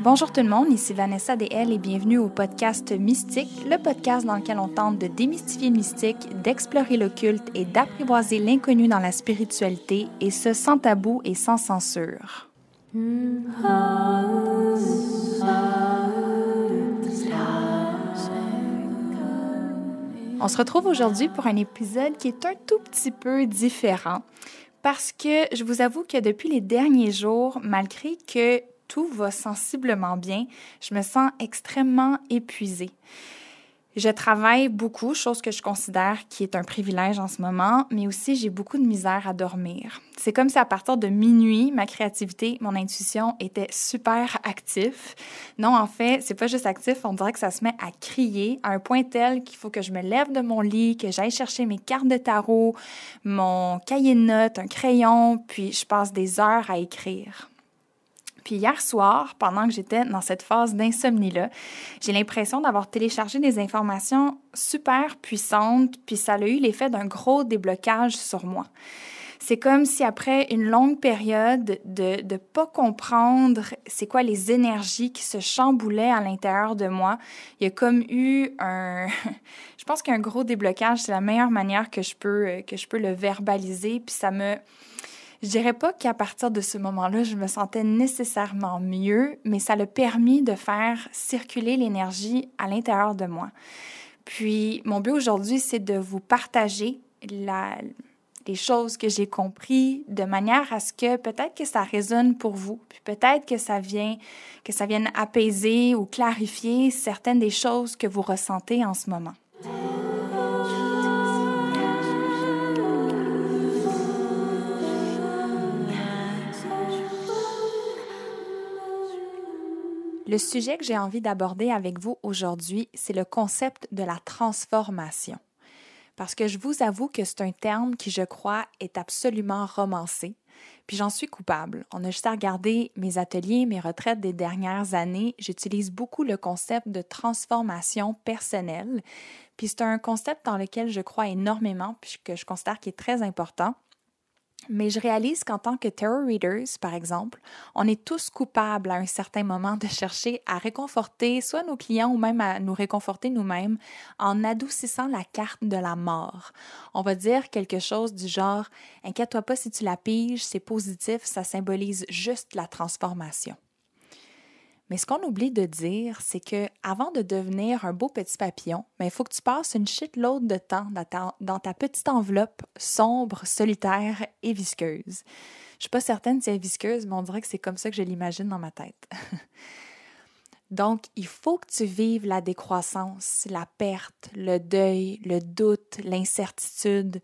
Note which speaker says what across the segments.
Speaker 1: Bonjour tout le monde, ici Vanessa DL et bienvenue au podcast Mystique, le podcast dans lequel on tente de démystifier le mystique, d'explorer l'occulte et d'apprivoiser l'inconnu dans la spiritualité, et ce sans tabou et sans censure. On se retrouve aujourd'hui pour un épisode qui est un tout petit peu différent parce que je vous avoue que depuis les derniers jours, malgré que tout va sensiblement bien, je me sens extrêmement épuisée. Je travaille beaucoup, chose que je considère qui est un privilège en ce moment, mais aussi j'ai beaucoup de misère à dormir. C'est comme si à partir de minuit, ma créativité, mon intuition était super actif. Non, en fait, c'est pas juste actif, on dirait que ça se met à crier à un point tel qu'il faut que je me lève de mon lit, que j'aille chercher mes cartes de tarot, mon cahier de notes, un crayon, puis je passe des heures à écrire. Puis hier soir, pendant que j'étais dans cette phase d'insomnie-là, j'ai l'impression d'avoir téléchargé des informations super puissantes, puis ça a eu l'effet d'un gros déblocage sur moi. C'est comme si après une longue période de ne pas comprendre c'est quoi les énergies qui se chamboulaient à l'intérieur de moi, il y a comme eu un... je pense qu'un gros déblocage, c'est la meilleure manière que je peux, que je peux le verbaliser, puis ça me je dirais pas qu'à partir de ce moment-là, je me sentais nécessairement mieux, mais ça l'a permis de faire circuler l'énergie à l'intérieur de moi. Puis, mon but aujourd'hui, c'est de vous partager les choses que j'ai compris de manière à ce que peut-être que ça résonne pour vous, puis peut-être que ça vient, que ça vienne apaiser ou clarifier certaines des choses que vous ressentez en ce moment. Le sujet que j'ai envie d'aborder avec vous aujourd'hui, c'est le concept de la transformation. Parce que je vous avoue que c'est un terme qui, je crois, est absolument romancé. Puis j'en suis coupable. On a juste à regarder mes ateliers, mes retraites des dernières années. J'utilise beaucoup le concept de transformation personnelle. Puis c'est un concept dans lequel je crois énormément, puisque je considère qu'il est très important. Mais je réalise qu'en tant que tarot readers, par exemple, on est tous coupables à un certain moment de chercher à réconforter soit nos clients ou même à nous réconforter nous-mêmes en adoucissant la carte de la mort. On va dire quelque chose du genre Inquiète-toi pas si tu la piges, c'est positif, ça symbolise juste la transformation. Mais ce qu'on oublie de dire, c'est que avant de devenir un beau petit papillon, ben, il faut que tu passes une shitload de temps dans ta, petite enveloppe sombre, solitaire et visqueuse. Je suis pas certaine si elle est visqueuse, mais on dirait que c'est comme ça que je l'imagine dans ma tête. Donc, il faut que tu vives la décroissance, la perte, le deuil, le doute, l'incertitude.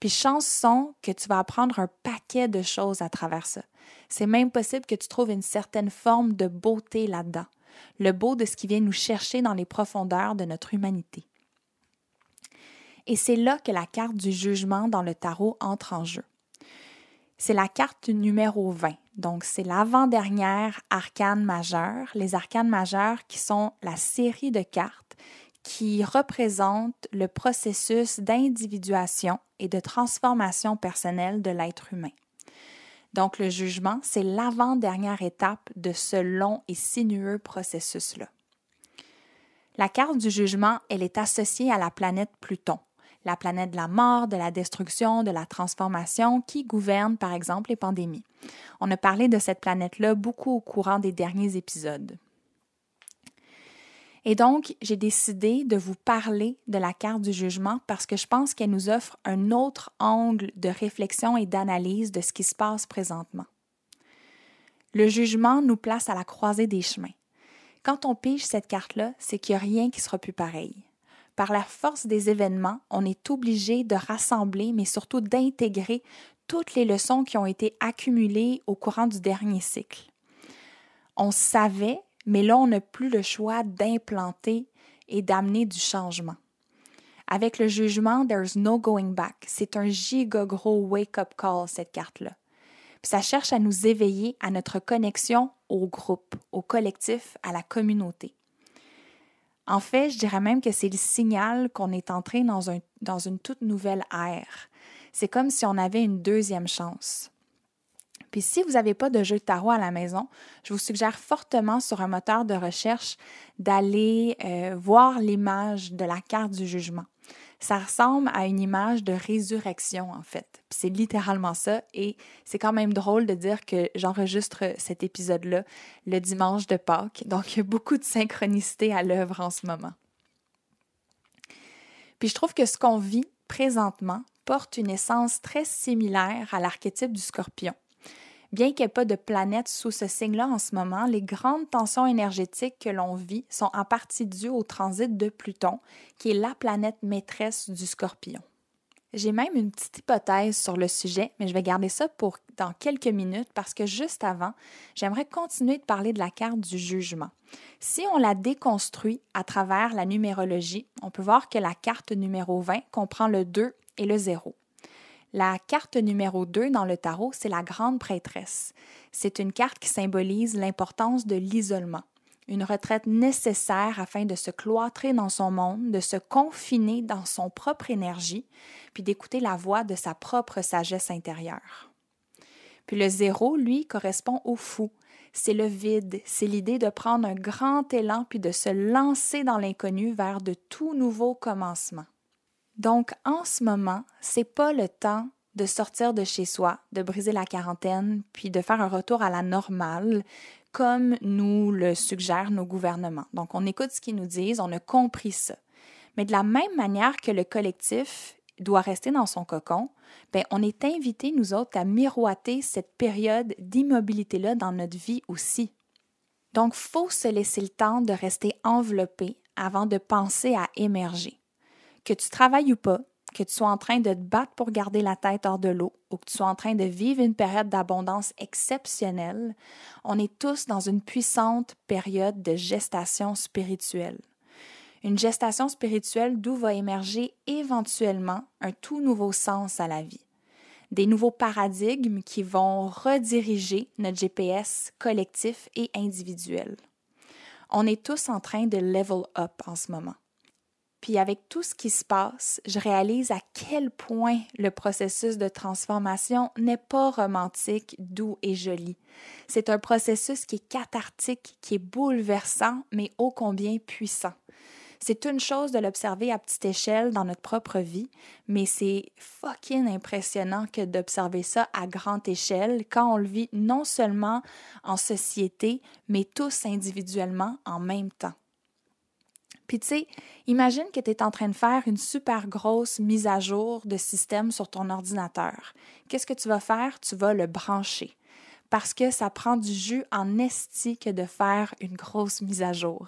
Speaker 1: Puis chanson que tu vas apprendre un paquet de choses à travers ça. C'est même possible que tu trouves une certaine forme de beauté là-dedans, le beau de ce qui vient nous chercher dans les profondeurs de notre humanité. Et c'est là que la carte du jugement dans le tarot entre en jeu. C'est la carte numéro 20. Donc, c'est l'avant-dernière arcane majeure, les arcanes majeures qui sont la série de cartes qui représentent le processus d'individuation et de transformation personnelle de l'être humain. Donc le jugement, c'est l'avant-dernière étape de ce long et sinueux processus-là. La carte du jugement, elle est associée à la planète Pluton, la planète de la mort, de la destruction, de la transformation qui gouverne par exemple les pandémies. On a parlé de cette planète-là beaucoup au courant des derniers épisodes. Et donc, j'ai décidé de vous parler de la carte du jugement parce que je pense qu'elle nous offre un autre angle de réflexion et d'analyse de ce qui se passe présentement. Le jugement nous place à la croisée des chemins. Quand on pige cette carte-là, c'est qu'il n'y a rien qui sera plus pareil. Par la force des événements, on est obligé de rassembler, mais surtout d'intégrer toutes les leçons qui ont été accumulées au courant du dernier cycle. On savait mais là, on n'a plus le choix d'implanter et d'amener du changement. Avec le jugement, there's no going back. C'est un giga wake-up call, cette carte-là. ça cherche à nous éveiller à notre connexion au groupe, au collectif, à la communauté. En fait, je dirais même que c'est le signal qu'on est entré dans une toute nouvelle ère. C'est comme si on avait une deuxième chance. Puis si vous n'avez pas de jeu de tarot à la maison, je vous suggère fortement sur un moteur de recherche d'aller euh, voir l'image de la carte du jugement. Ça ressemble à une image de résurrection, en fait. C'est littéralement ça. Et c'est quand même drôle de dire que j'enregistre cet épisode-là le dimanche de Pâques. Donc, il y a beaucoup de synchronicité à l'œuvre en ce moment. Puis je trouve que ce qu'on vit présentement porte une essence très similaire à l'archétype du scorpion. Bien qu'il n'y ait pas de planète sous ce signe-là en ce moment, les grandes tensions énergétiques que l'on vit sont en partie dues au transit de Pluton, qui est la planète maîtresse du scorpion. J'ai même une petite hypothèse sur le sujet, mais je vais garder ça pour dans quelques minutes parce que juste avant, j'aimerais continuer de parler de la carte du jugement. Si on la déconstruit à travers la numérologie, on peut voir que la carte numéro 20 comprend le 2 et le 0. La carte numéro 2 dans le tarot, c'est la grande prêtresse. C'est une carte qui symbolise l'importance de l'isolement, une retraite nécessaire afin de se cloîtrer dans son monde, de se confiner dans son propre énergie, puis d'écouter la voix de sa propre sagesse intérieure. Puis le zéro, lui, correspond au fou. C'est le vide, c'est l'idée de prendre un grand élan puis de se lancer dans l'inconnu vers de tout nouveaux commencements. Donc, en ce moment, c'est pas le temps de sortir de chez soi, de briser la quarantaine, puis de faire un retour à la normale, comme nous le suggèrent nos gouvernements. Donc, on écoute ce qu'ils nous disent, on a compris ça. Mais de la même manière que le collectif doit rester dans son cocon, bien, on est invité, nous autres, à miroiter cette période d'immobilité-là dans notre vie aussi. Donc, faut se laisser le temps de rester enveloppé avant de penser à émerger que tu travailles ou pas, que tu sois en train de te battre pour garder la tête hors de l'eau ou que tu sois en train de vivre une période d'abondance exceptionnelle, on est tous dans une puissante période de gestation spirituelle. Une gestation spirituelle d'où va émerger éventuellement un tout nouveau sens à la vie. Des nouveaux paradigmes qui vont rediriger notre GPS collectif et individuel. On est tous en train de level up en ce moment. Puis avec tout ce qui se passe, je réalise à quel point le processus de transformation n'est pas romantique, doux et joli. C'est un processus qui est cathartique, qui est bouleversant, mais ô combien puissant. C'est une chose de l'observer à petite échelle dans notre propre vie, mais c'est fucking impressionnant que d'observer ça à grande échelle quand on le vit non seulement en société, mais tous individuellement en même temps. Puis tu sais, imagine que tu es en train de faire une super grosse mise à jour de système sur ton ordinateur. Qu'est-ce que tu vas faire? Tu vas le brancher. Parce que ça prend du jus en esti que de faire une grosse mise à jour.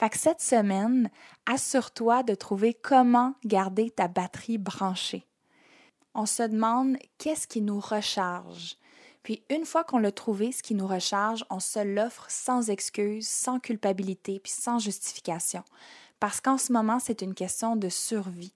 Speaker 1: Fait que cette semaine, assure-toi de trouver comment garder ta batterie branchée. On se demande qu'est-ce qui nous recharge, puis une fois qu'on l'a trouvé, ce qui nous recharge, on se l'offre sans excuse, sans culpabilité, puis sans justification. Parce qu'en ce moment, c'est une question de survie.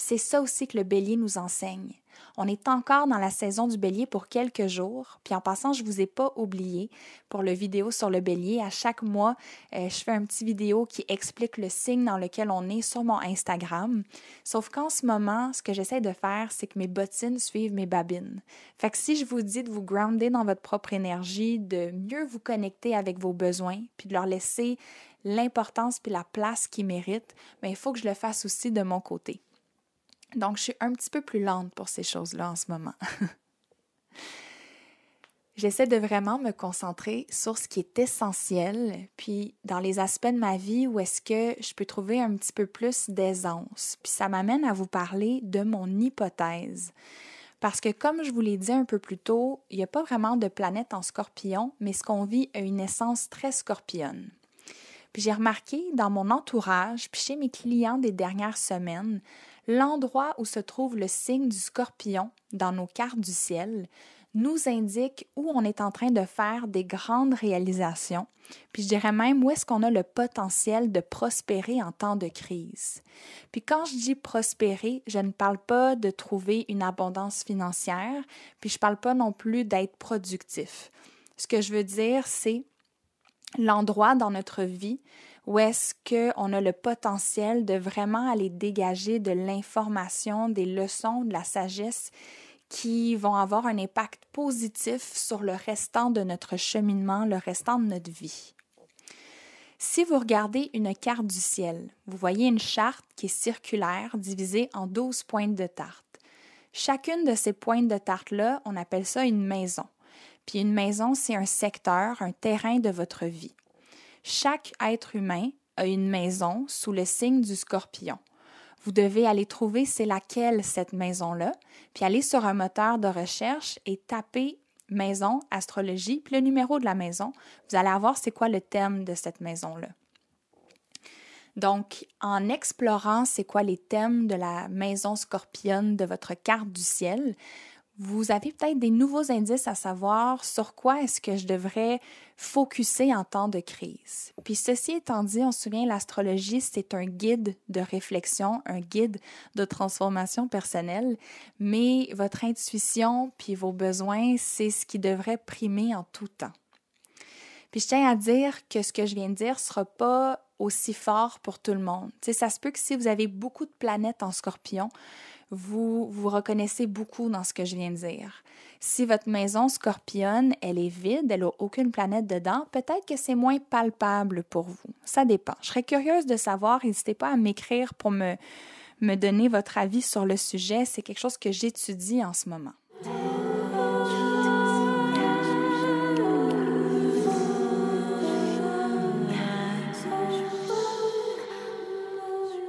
Speaker 1: C'est ça aussi que le bélier nous enseigne. On est encore dans la saison du bélier pour quelques jours. Puis en passant, je vous ai pas oublié pour le vidéo sur le bélier. À chaque mois, euh, je fais un petit vidéo qui explique le signe dans lequel on est sur mon Instagram. Sauf qu'en ce moment, ce que j'essaie de faire, c'est que mes bottines suivent mes babines. Fait que si je vous dis de vous grounder dans votre propre énergie, de mieux vous connecter avec vos besoins, puis de leur laisser l'importance puis la place qu'ils méritent, mais ben, il faut que je le fasse aussi de mon côté. Donc, je suis un petit peu plus lente pour ces choses-là en ce moment. J'essaie de vraiment me concentrer sur ce qui est essentiel, puis dans les aspects de ma vie où est-ce que je peux trouver un petit peu plus d'aisance. Puis ça m'amène à vous parler de mon hypothèse. Parce que comme je vous l'ai dit un peu plus tôt, il n'y a pas vraiment de planète en scorpion, mais ce qu'on vit a une essence très scorpionne. J'ai remarqué dans mon entourage, puis chez mes clients des dernières semaines, L'endroit où se trouve le signe du scorpion dans nos cartes du ciel nous indique où on est en train de faire des grandes réalisations, puis je dirais même où est-ce qu'on a le potentiel de prospérer en temps de crise. Puis quand je dis prospérer, je ne parle pas de trouver une abondance financière, puis je parle pas non plus d'être productif. Ce que je veux dire, c'est l'endroit dans notre vie où est-ce qu'on a le potentiel de vraiment aller dégager de l'information, des leçons, de la sagesse qui vont avoir un impact positif sur le restant de notre cheminement, le restant de notre vie. Si vous regardez une carte du ciel, vous voyez une charte qui est circulaire divisée en 12 pointes de tarte. Chacune de ces pointes de tarte-là, on appelle ça une maison. Puis une maison, c'est un secteur, un terrain de votre vie. Chaque être humain a une maison sous le signe du scorpion. Vous devez aller trouver c'est laquelle cette maison-là, puis aller sur un moteur de recherche et taper maison, astrologie, puis le numéro de la maison. Vous allez avoir c'est quoi le thème de cette maison-là. Donc, en explorant c'est quoi les thèmes de la maison scorpionne de votre carte du ciel, vous avez peut-être des nouveaux indices à savoir sur quoi est-ce que je devrais focuser en temps de crise. Puis ceci étant dit, on se souvient, l'astrologie, c'est un guide de réflexion, un guide de transformation personnelle, mais votre intuition puis vos besoins, c'est ce qui devrait primer en tout temps. Puis je tiens à dire que ce que je viens de dire sera pas aussi fort pour tout le monde. Tu sais, ça se peut que si vous avez beaucoup de planètes en scorpion, vous vous reconnaissez beaucoup dans ce que je viens de dire. Si votre maison scorpionne, elle est vide, elle n'a aucune planète dedans, peut-être que c'est moins palpable pour vous. Ça dépend. Je serais curieuse de savoir, n'hésitez pas à m'écrire pour me, me donner votre avis sur le sujet. C'est quelque chose que j'étudie en ce moment.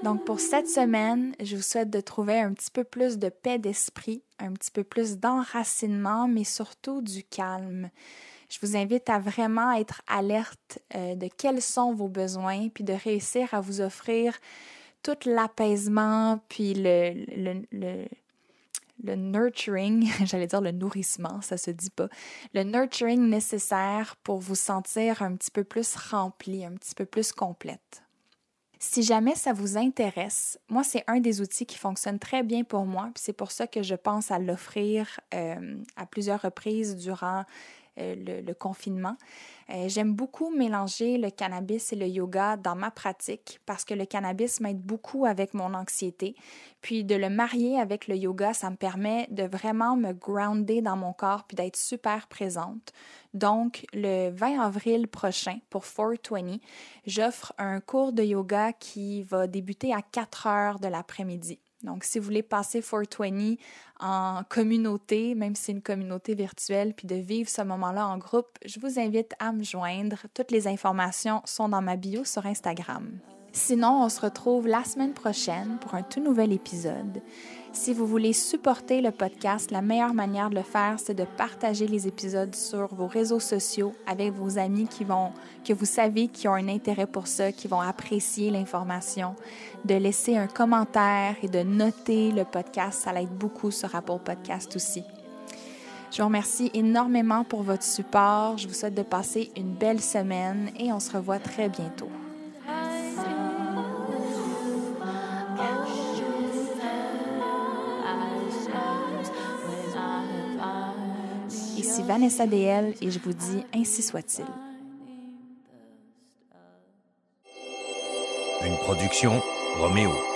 Speaker 1: Donc pour cette semaine, je vous souhaite de trouver un petit peu plus de paix d'esprit, un petit peu plus d'enracinement, mais surtout du calme. Je vous invite à vraiment être alerte euh, de quels sont vos besoins, puis de réussir à vous offrir tout l'apaisement, puis le, le, le, le nurturing, j'allais dire le nourrissement, ça se dit pas, le nurturing nécessaire pour vous sentir un petit peu plus rempli, un petit peu plus complète. Si jamais ça vous intéresse, moi, c'est un des outils qui fonctionne très bien pour moi, puis c'est pour ça que je pense à l'offrir euh, à plusieurs reprises durant euh, le, confinement. Euh, j'aime beaucoup mélanger le cannabis et le yoga dans ma pratique parce que le cannabis m'aide beaucoup avec mon anxiété. Puis de le marier avec le yoga, ça me permet de vraiment me grounder dans mon corps puis d'être super présente. Donc, le 20 avril prochain, pour 420, j'offre un cours de yoga qui va débuter à 4 heures de l'après-midi. Donc, si vous voulez passer 420 en communauté, même si c'est une communauté virtuelle, puis de vivre ce moment-là en groupe, je vous invite à me joindre. Toutes les informations sont dans ma bio sur Instagram. Sinon, on se retrouve la semaine prochaine pour un tout nouvel épisode. Si vous voulez supporter le podcast, la meilleure manière de le faire, c'est de partager les épisodes sur vos réseaux sociaux avec vos amis qui vont, que vous savez qui ont un intérêt pour ça, qui vont apprécier l'information, de laisser un commentaire et de noter le podcast. Ça l'aide beaucoup sur Apple Podcast aussi. Je vous remercie énormément pour votre support. Je vous souhaite de passer une belle semaine et on se revoit très bientôt. Vanessa DL et je vous dis ainsi soit-il.
Speaker 2: Une production Roméo.